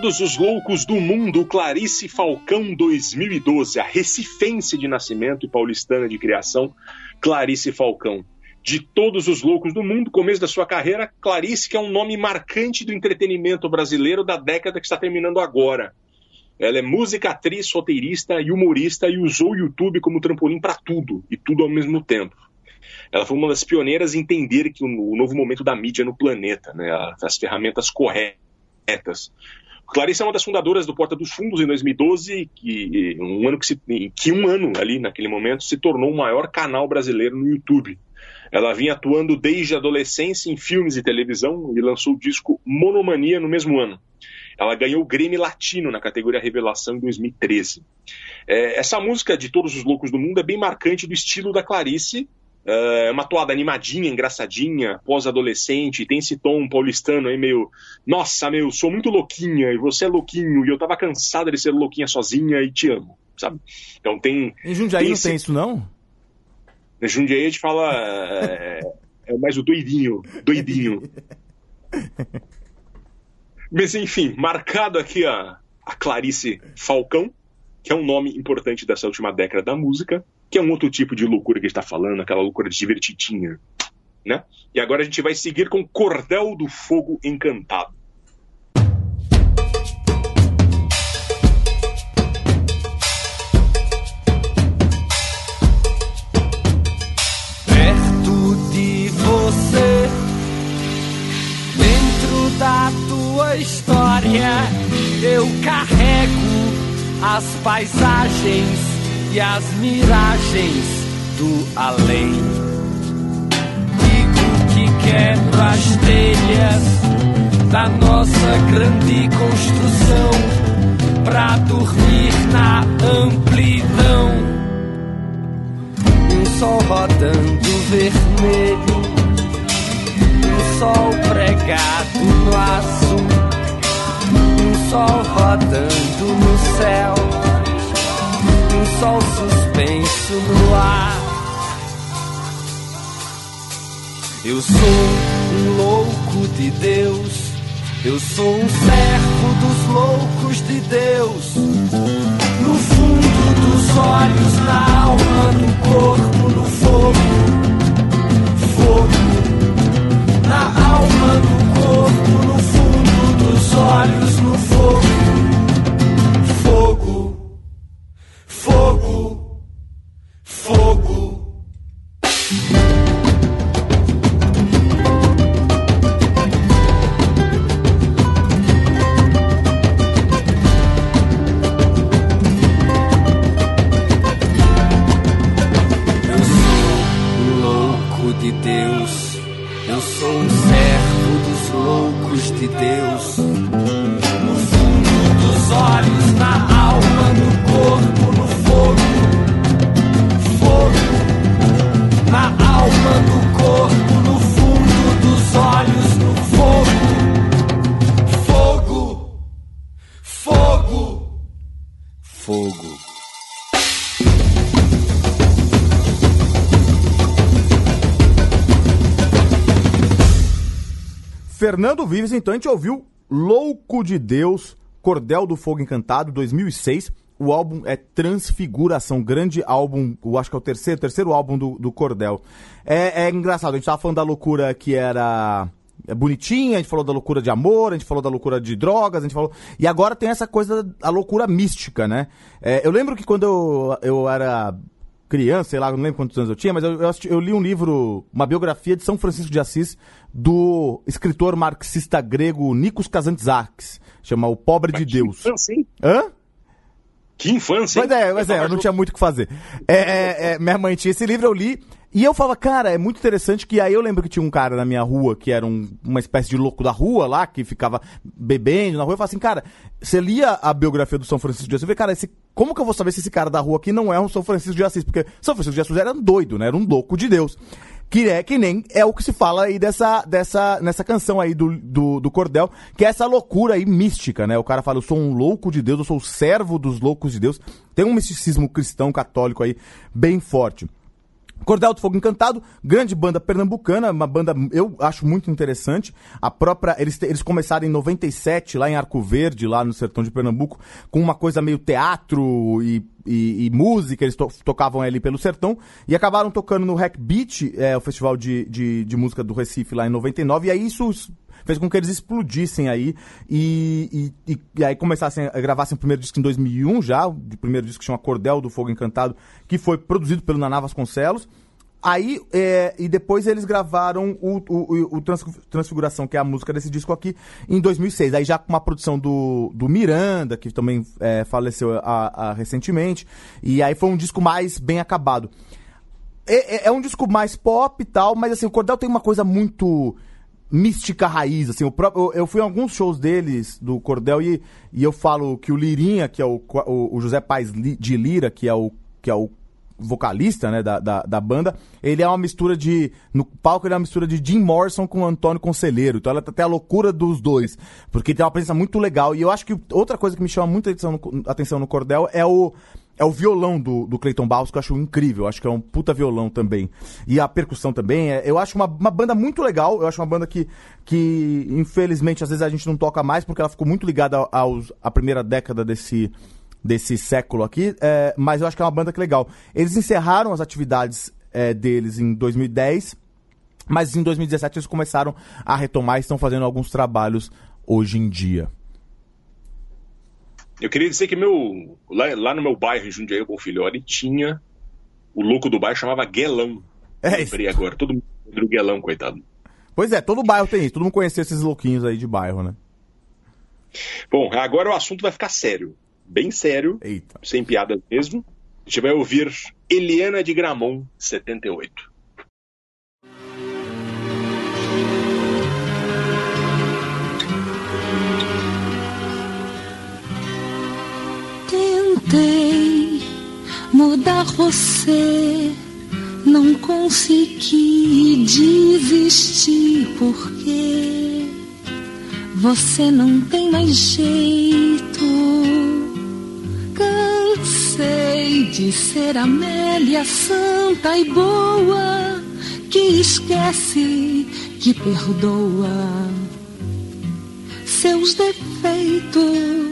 todos os loucos do mundo, Clarice Falcão 2012, a recifense de nascimento e paulistana de criação, Clarice Falcão. De todos os loucos do mundo, começo da sua carreira, Clarice, que é um nome marcante do entretenimento brasileiro da década que está terminando agora. Ela é música, atriz, roteirista e humorista e usou o YouTube como trampolim para tudo, e tudo ao mesmo tempo. Ela foi uma das pioneiras em entender que o, novo momento da mídia no planeta, né, as ferramentas corretas. Clarice é uma das fundadoras do Porta dos Fundos em 2012, que um ano que, se, que um ano ali naquele momento se tornou o maior canal brasileiro no YouTube. Ela vinha atuando desde a adolescência em filmes e televisão e lançou o disco Monomania no mesmo ano. Ela ganhou o Grammy Latino na categoria Revelação em 2013. É, essa música de Todos os Loucos do Mundo é bem marcante do estilo da Clarice. É uma toada animadinha, engraçadinha, pós-adolescente, tem esse tom paulistano aí meio. Nossa, meu, sou muito louquinha e você é louquinho e eu tava cansada de ser louquinha sozinha e te amo, sabe? Então tem. Em Jundiaí tem não esse- tem isso, não? Na Jundiaí a gente fala. É, é mais o doidinho. Doidinho. Mas enfim, marcado aqui a, a Clarice Falcão, que é um nome importante dessa última década da música, que é um outro tipo de loucura que a gente está falando, aquela loucura divertidinha. Né? E agora a gente vai seguir com Cordel do Fogo Encantado. perto de você, dentro da tua história, eu carrego as paisagens e as miragens do além. Digo que quebro as telhas da nossa grande construção pra dormir na amplidão um sol rodando vermelho, um sol pregado no azul, um sol rodando no céu, um sol suspenso no ar. Eu sou um louco de Deus, eu sou um servo dos loucos de Deus. No fundo dos olhos, na alma, no corpo, no fogo. Fogo. Na alma, no corpo, no fundo dos olhos, no fogo. Fernando Vives, então a gente ouviu Louco de Deus, Cordel do Fogo Encantado, 2006. O álbum é Transfiguração, grande álbum, eu acho que é o terceiro, terceiro álbum do, do Cordel. É, é engraçado, a gente tava falando da loucura que era é bonitinha, a gente falou da loucura de amor, a gente falou da loucura de drogas, a gente falou. E agora tem essa coisa da loucura mística, né? É, eu lembro que quando eu, eu era criança, sei lá, não lembro quantos anos eu tinha, mas eu, eu, assisti- eu li um livro, uma biografia de São Francisco de Assis, do escritor marxista grego Nikos Kazantzakis, chama O Pobre de Deus. Que infância, hein? Hã? Que infância, hein? Pois é, mas é, eu não tinha muito o que fazer. É, é, é, minha mãe tinha esse livro, eu li. E eu falava, cara, é muito interessante que aí eu lembro que tinha um cara na minha rua que era um- uma espécie de louco da rua lá, que ficava bebendo na rua. Eu falava assim, cara, você lia a biografia do São Francisco de Assis, eu falei, cara, esse, como que eu vou saber se esse cara da rua aqui não é um São Francisco de Assis? Porque São Francisco de Assis era um doido, né? Era um louco de Deus. Que é que nem é o que se fala aí dessa, dessa, nessa canção aí do, do, do Cordel, que é essa loucura aí mística, né? O cara fala, eu sou um louco de Deus, eu sou o servo dos loucos de Deus. Tem um misticismo cristão católico aí bem forte. Cordel do Fogo Encantado, grande banda pernambucana, uma banda eu acho muito interessante. A própria eles eles começaram em 97 lá em Arco Verde, lá no sertão de Pernambuco, com uma coisa meio teatro e, e- e música, eles to- tocavam ali pelo sertão e acabaram tocando no Hack Beat, é, o festival de, de, de música do Recife lá em 99, e aí isso fez com que eles explodissem aí e, e, e- aí começassem a gravassem o primeiro disco em 2001 já, o primeiro disco que chama Cordel do Fogo Encantado, que foi produzido pelo Naná Vasconcelos. Aí, é, e depois eles gravaram o, o, o- o Trans- Transfiguração, que é a música desse disco aqui, em 2006. Aí já com uma produção do, do Miranda, que também é, faleceu a- a- recentemente. E aí foi um disco mais bem acabado. É, é- é um disco mais pop e tal, mas assim, o Cordel tem uma coisa muito mística raiz, assim, o próprio, eu, fui em alguns shows deles, do Cordel, e, e eu falo que o Lirinha, que é o, o, o José Paz de Lira, que é o, que é o vocalista, né, da, da, da banda, ele é uma mistura de, no palco ele é uma mistura de Jim Morrison com Antônio Conselheiro, então ela tem a loucura dos dois, porque tem uma presença muito legal, e eu acho que outra coisa que me chama muita atenção no, atenção no Cordel é o, é o violão do, do Clayton Barros, que eu acho incrível. Eu acho que é um puta violão também. E a percussão também. é- eu acho uma, uma banda muito legal. Eu acho uma banda que, que, infelizmente, às vezes a gente não toca mais, porque ela ficou muito ligada aos, à primeira década desse, desse século aqui. é, mas eu acho que é uma banda que é legal. Eles encerraram as atividades é, deles em 2010. Mas em 2017 eles começaram a retomar e estão fazendo alguns trabalhos hoje em dia. Eu queria dizer que meu lá, lá no meu bairro, em Jundiaí, com Filhori, tinha o louco do bairro chamava Guelão. É isso. Lembrei agora, todo mundo lembra do Guelão, coitado. Pois é, todo bairro tem isso. Todo mundo conhece esses louquinhos aí de bairro, né? Bom, agora o assunto vai ficar sério. Bem sério, Eita. sem piada mesmo. A gente vai ouvir Eliana de Gramont, 78. Mudar você, não consegui desistir porque você não tem mais jeito. Cansei de ser Amélia santa e boa, que esquece, que perdoa seus defeitos.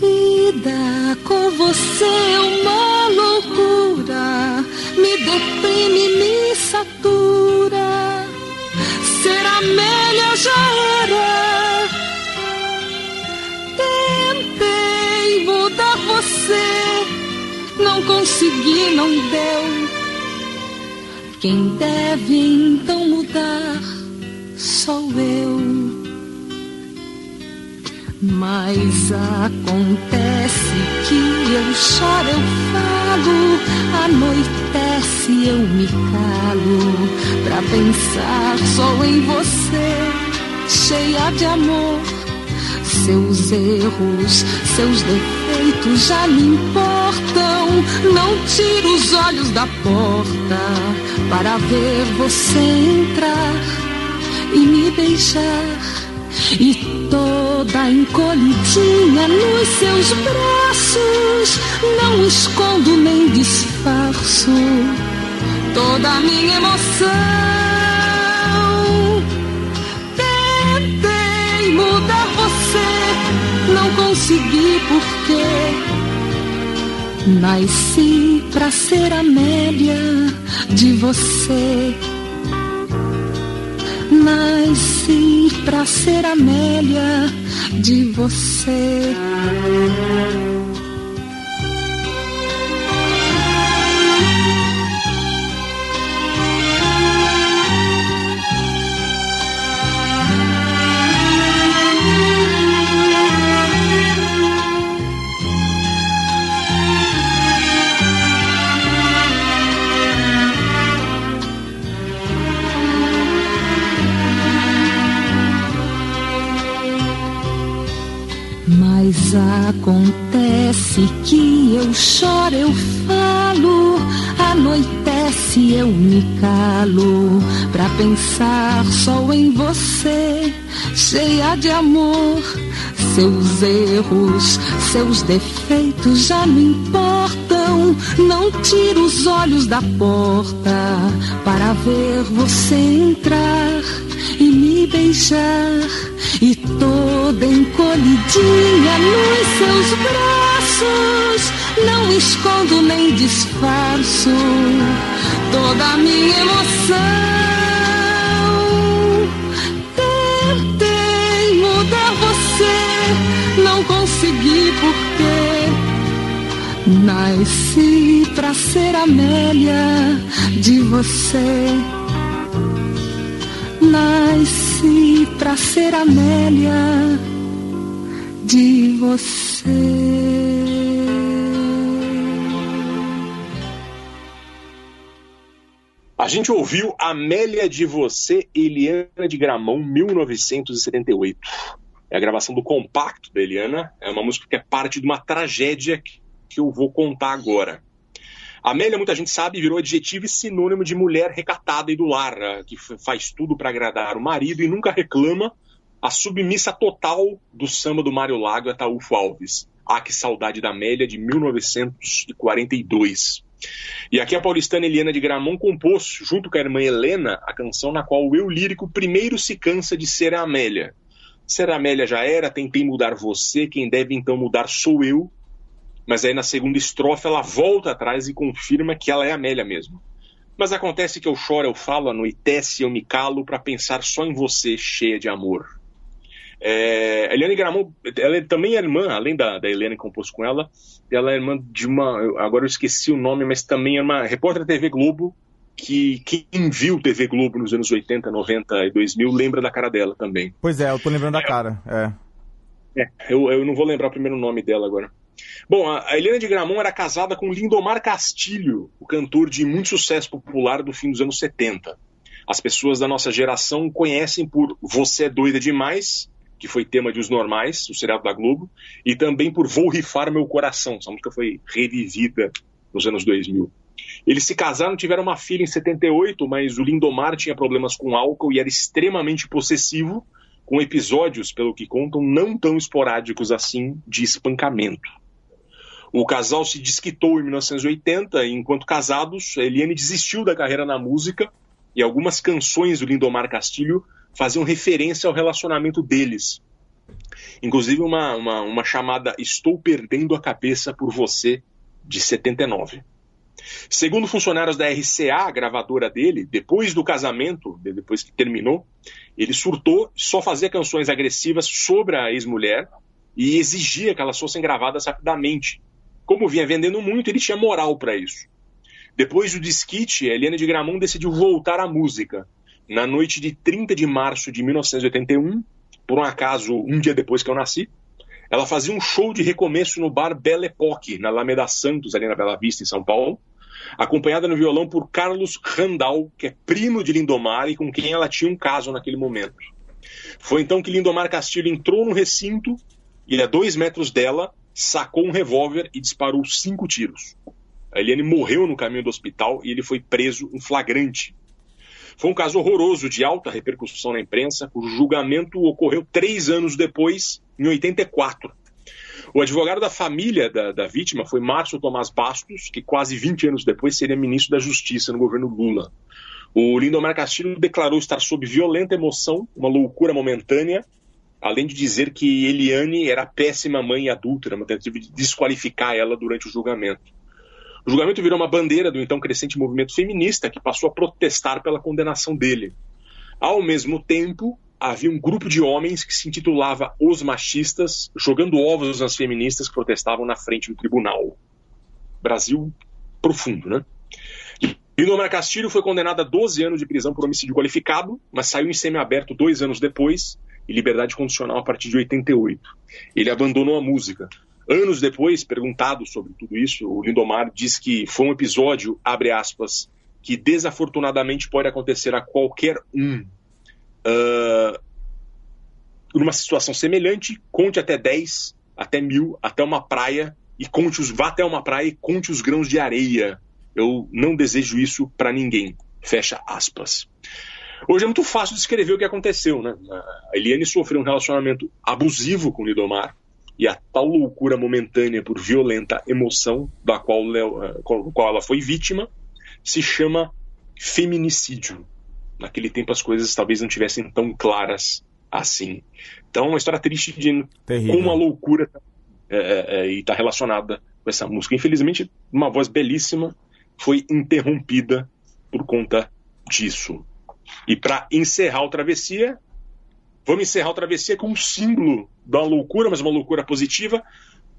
Vida com você é uma loucura, me deprime, me satura. Ser Amélia já era. Tentei mudar você, não consegui, não deu. Quem deve então mudar sou eu. Mas acontece que eu choro, eu falo, anoitece, eu me calo pra pensar só em você, cheia de amor. Seus erros, seus defeitos já me importam. Não tiro os olhos da porta para ver você entrar e me beijar. E toda encolhidinha nos seus braços. Não escondo nem disfarço toda a minha emoção. Tentei mudar você, não consegui porque nasci pra ser Amélia de você. Nasci pra ser Amélia de você. Pensar só em você, cheia de amor. Seus erros, seus defeitos já não importam. Não tiro os olhos da porta para ver você entrar e me beijar. E toda encolhidinha nos seus braços, não escondo nem disfarço toda a minha emoção. Nasci pra ser Amélia de você. Nasci pra ser Amélia de você. A gente ouviu Amélia de Você, Eliana de Gramão, 1978. É a gravação do compacto da Eliana. É uma música que é parte de uma tragédia que eu vou contar agora. Amélia, muita gente sabe, virou adjetivo e sinônimo de mulher recatada e do lar, que faz tudo para agradar o marido e nunca reclama, a submissa total do samba do Mário Lago e Ataúfo Alves. Ah, que saudade da Amélia, de 1942. E aqui a paulistana Eliana de Gramont compôs, junto com a irmã Helena, a canção na qual o eu lírico primeiro se cansa de ser a Amélia. Ser a Amélia já era, tentei mudar você, quem deve então mudar sou eu, mas aí na segunda estrofe ela volta atrás e confirma que ela é Amélia mesmo. Mas acontece que eu choro, eu falo, anoitece, eu me calo pra pensar só em você, cheia de amor. É, Eliane Gramont, ela é também é irmã, além da, da Helena que compôs com ela, ela é irmã de uma, agora eu esqueci o nome, mas também é uma repórter da TV Globo, que quem viu TV Globo nos anos 80, 90 e 2000 lembra da cara dela também. Pois é, eu tô lembrando da cara. É. É, eu, eu não vou lembrar o primeiro nome dela agora. Bom, a Helena de Gramont era casada com Lindomar Castilho, o cantor de muito sucesso popular do fim dos anos 70. As pessoas da nossa geração conhecem por Você é Doida Demais, que foi tema de Os Normais, o seriado da Globo, e também por Vou Rifar Meu Coração. Essa música foi revivida nos anos 2000. Eles se casaram, tiveram uma filha em 78, mas o Lindomar tinha problemas com álcool e era extremamente possessivo, com episódios, pelo que contam, não tão esporádicos assim de espancamento. O casal se desquitou em 1980 e, enquanto casados, Eliane desistiu da carreira na música e algumas canções do Lindomar Castilho faziam referência ao relacionamento deles. Inclusive uma, uma, uma chamada Estou Perdendo a Cabeça por Você, de 79. Segundo funcionários da RCA, gravadora dele, depois do casamento, de- depois que terminou, ele surtou, só fazia canções agressivas sobre a ex-mulher e exigia que elas fossem gravadas rapidamente. Como vinha vendendo muito, ele tinha moral para isso. Depois do disquite, a Helena de Gramont decidiu voltar à música. Na noite de 30 de março de 1981, por um acaso, um dia depois que eu nasci, ela fazia um show de recomeço no bar Belle Époque, na Alameda Santos, ali na Bela Vista, em São Paulo, acompanhada no violão por Carlos Randall, que é primo de Lindomar e com quem ela tinha um caso naquele momento. Foi então que Lindomar Castilho entrou no recinto e, a dois metros dela, sacou um revólver e disparou cinco tiros. A Eliane morreu no caminho do hospital e ele foi preso em flagrante. Foi um caso horroroso de alta repercussão na imprensa, cujo julgamento ocorreu três anos depois, em 84. O advogado da família da, da vítima foi Márcio Tomás Bastos, que quase 20 anos depois seria ministro da Justiça no governo Lula. O Lindomar Castilho declarou estar sob violenta emoção, uma loucura momentânea, além de dizer que Eliane era péssima mãe e adúltera, uma tentativa de desqualificar ela durante o julgamento. O julgamento virou uma bandeira do então crescente movimento feminista, que passou a protestar pela condenação dele. Ao mesmo tempo, havia um grupo de homens que se intitulava Os Machistas, jogando ovos nas feministas que protestavam na frente do tribunal. Brasil profundo, né? Lindomar Castilho foi condenado a 12 anos de prisão por homicídio qualificado, mas saiu em semiaberto dois anos depois e liberdade condicional a partir de 88. Ele abandonou a música. Anos depois, perguntado sobre tudo isso, o Lindomar diz que foi um episódio, abre aspas, que desafortunadamente pode acontecer a qualquer um. Uh, numa situação semelhante, conte até 10, até mil, até uma praia, e conte os, vá até uma praia e conte os grãos de areia. Eu não desejo isso para ninguém. Fecha aspas. Hoje é muito fácil descrever o que aconteceu, né? A Eliane sofreu um relacionamento abusivo com o Lidomar e a tal loucura momentânea por violenta emoção da qual, qual ela foi vítima se chama feminicídio. Naquele tempo as coisas talvez não tivessem tão claras assim. Então, uma história triste de Terrível. como a loucura é, é, é, e está relacionada com essa música. Infelizmente, uma voz belíssima foi interrompida por conta disso. E para encerrar o Travessia, vamos encerrar o Travessia com um símbolo da loucura, mas uma loucura positiva.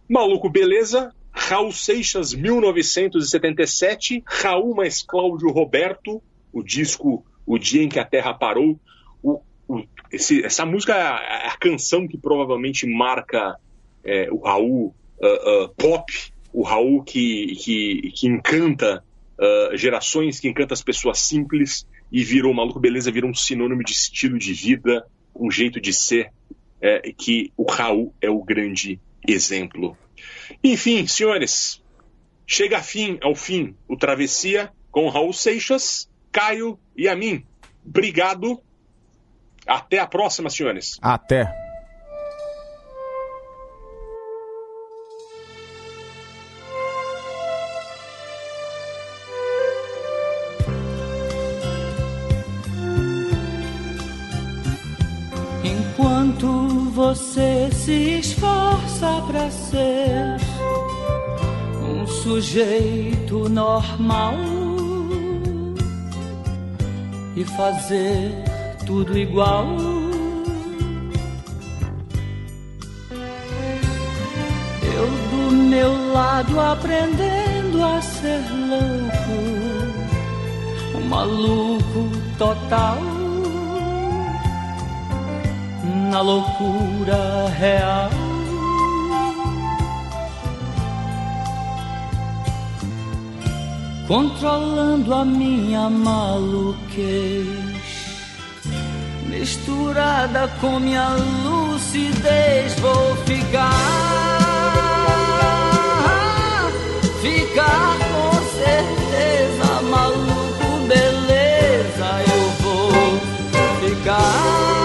Maluco Beleza, Raul Seixas, 1977, Raul mais Cláudio Roberto, o disco O Dia em que a Terra Parou. O, o, esse, essa música é a, é a, canção que provavelmente marca é, o Raul uh, uh, pop, o Raul que, que, que encanta uh, gerações, que encanta as pessoas simples e virou maluco beleza, virou um sinônimo de estilo de vida, um jeito de ser, é, que o Raul é o grande exemplo. Enfim, senhores, chega fim, ao fim o Travessia com Raul Seixas, Caio e a mim. Obrigado. Até a próxima, senhores. Até. Para ser um sujeito normal e fazer tudo igual. Eu do meu lado aprendendo a ser louco, um maluco total na loucura real. Controlando a minha maluquez, misturada com minha lucidez, vou ficar, ficar com certeza, maluco, beleza, eu vou ficar.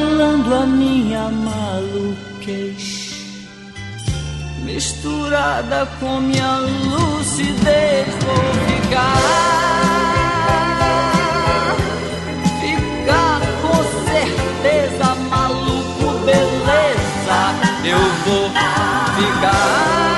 falando a minha maluquez misturada com minha lucidez vou ficar ficar com certeza maluco beleza eu vou ficar.